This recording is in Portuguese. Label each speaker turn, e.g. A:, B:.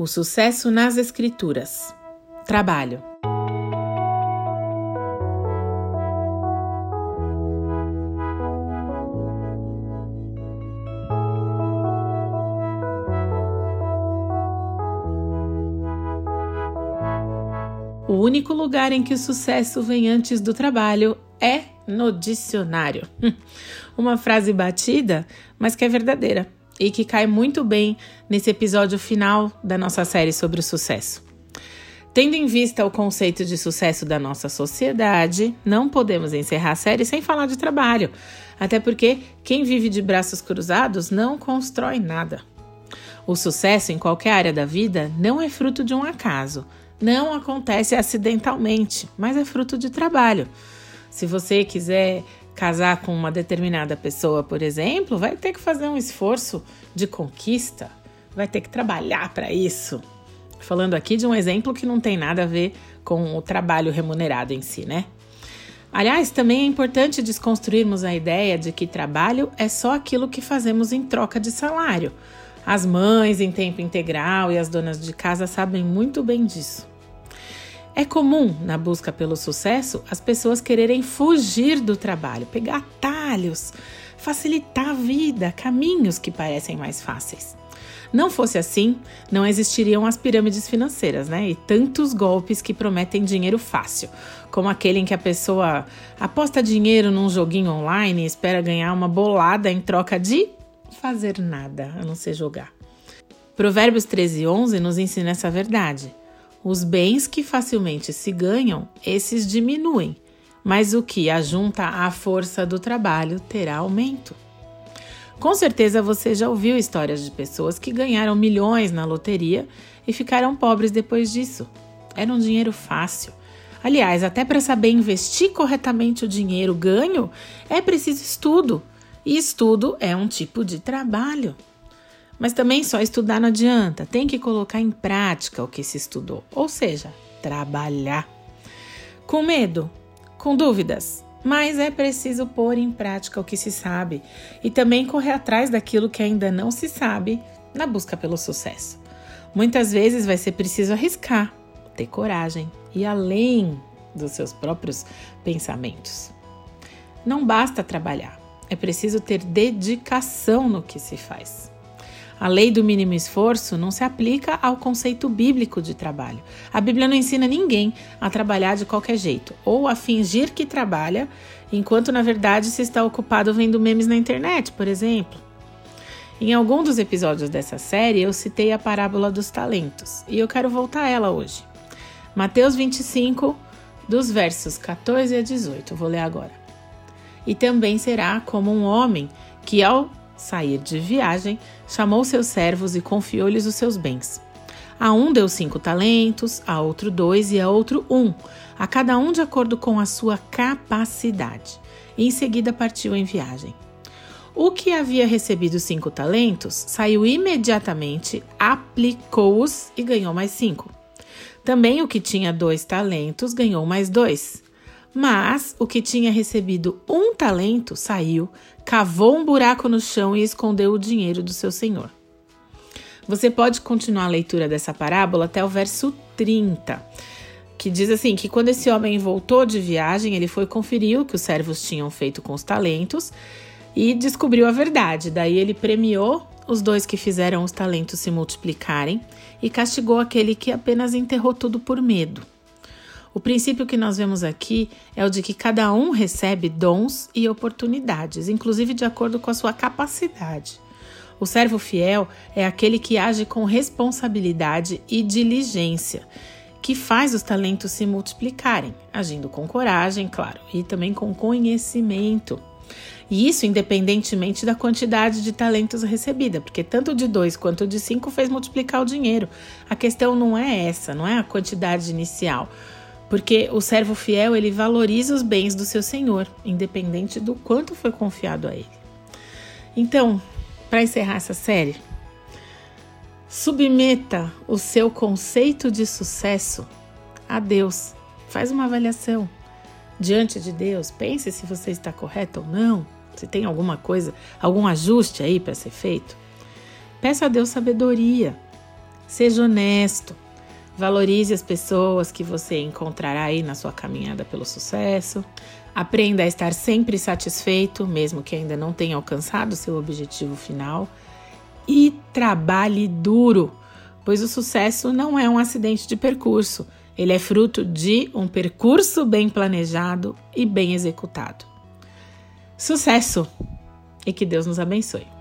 A: O sucesso nas escrituras. Trabalho. O único lugar em que o sucesso vem antes do trabalho é no dicionário. Uma frase batida, mas que é verdadeira e que cai muito bem nesse episódio final da nossa série sobre o sucesso. Tendo em vista o conceito de sucesso da nossa sociedade, não podemos encerrar a série sem falar de trabalho, até porque quem vive de braços cruzados não constrói nada. O sucesso em qualquer área da vida não é fruto de um acaso, não acontece acidentalmente, mas é fruto de trabalho. Se você quiser casar com uma determinada pessoa, por exemplo, vai ter que fazer um esforço de conquista, vai ter que trabalhar para isso. Falando aqui de um exemplo que não tem nada a ver com o trabalho remunerado em si, né? Aliás, também é importante desconstruirmos a ideia de que trabalho é só aquilo que fazemos em troca de salário. As mães em tempo integral e as donas de casa sabem muito bem disso. É comum, na busca pelo sucesso, as pessoas quererem fugir do trabalho, pegar atalhos, facilitar a vida, caminhos que parecem mais fáceis. Não fosse assim, não existiriam as pirâmides financeiras, né? E tantos golpes que prometem dinheiro fácil, como aquele em que a pessoa aposta dinheiro num joguinho online e espera ganhar uma bolada em troca de fazer nada, a não ser jogar. Provérbios 13 e 11 nos ensina essa verdade. Os bens que facilmente se ganham, esses diminuem, mas o que ajunta à força do trabalho terá aumento. Com certeza você já ouviu histórias de pessoas que ganharam milhões na loteria e ficaram pobres depois disso. Era um dinheiro fácil. Aliás, até para saber investir corretamente o dinheiro ganho, é preciso estudo. E estudo é um tipo de trabalho. Mas também só estudar não adianta, tem que colocar em prática o que se estudou, ou seja, trabalhar. Com medo, com dúvidas, mas é preciso pôr em prática o que se sabe e também correr atrás daquilo que ainda não se sabe na busca pelo sucesso. Muitas vezes vai ser preciso arriscar, ter coragem e além dos seus próprios pensamentos. Não basta trabalhar, é preciso ter dedicação no que se faz. A lei do mínimo esforço não se aplica ao conceito bíblico de trabalho. A Bíblia não ensina ninguém a trabalhar de qualquer jeito ou a fingir que trabalha, enquanto na verdade se está ocupado vendo memes na internet, por exemplo. Em algum dos episódios dessa série eu citei a parábola dos talentos e eu quero voltar a ela hoje. Mateus 25, dos versos 14 a 18. Vou ler agora. E também será como um homem que, ao sair de viagem, chamou seus servos e confiou-lhes os seus bens. A um deu cinco talentos, a outro dois e a outro um, a cada um de acordo com a sua capacidade. E em seguida partiu em viagem. O que havia recebido cinco talentos saiu imediatamente, aplicou-os e ganhou mais cinco. Também o que tinha dois talentos ganhou mais dois. Mas o que tinha recebido um talento saiu, cavou um buraco no chão e escondeu o dinheiro do seu senhor. Você pode continuar a leitura dessa parábola até o verso 30, que diz assim: que quando esse homem voltou de viagem, ele foi conferir o que os servos tinham feito com os talentos e descobriu a verdade. Daí ele premiou os dois que fizeram os talentos se multiplicarem e castigou aquele que apenas enterrou tudo por medo. O princípio que nós vemos aqui é o de que cada um recebe dons e oportunidades, inclusive de acordo com a sua capacidade. O servo fiel é aquele que age com responsabilidade e diligência, que faz os talentos se multiplicarem, agindo com coragem, claro, e também com conhecimento. E isso independentemente da quantidade de talentos recebida, porque tanto de dois quanto de cinco fez multiplicar o dinheiro. A questão não é essa, não é a quantidade inicial porque o servo fiel ele valoriza os bens do seu senhor, independente do quanto foi confiado a ele. Então, para encerrar essa série, submeta o seu conceito de sucesso a Deus. Faz uma avaliação diante de Deus, pense se você está correto ou não, se tem alguma coisa, algum ajuste aí para ser feito. Peça a Deus sabedoria Seja honesto. Valorize as pessoas que você encontrará aí na sua caminhada pelo sucesso. Aprenda a estar sempre satisfeito, mesmo que ainda não tenha alcançado seu objetivo final. E trabalhe duro, pois o sucesso não é um acidente de percurso, ele é fruto de um percurso bem planejado e bem executado. Sucesso e que Deus nos abençoe.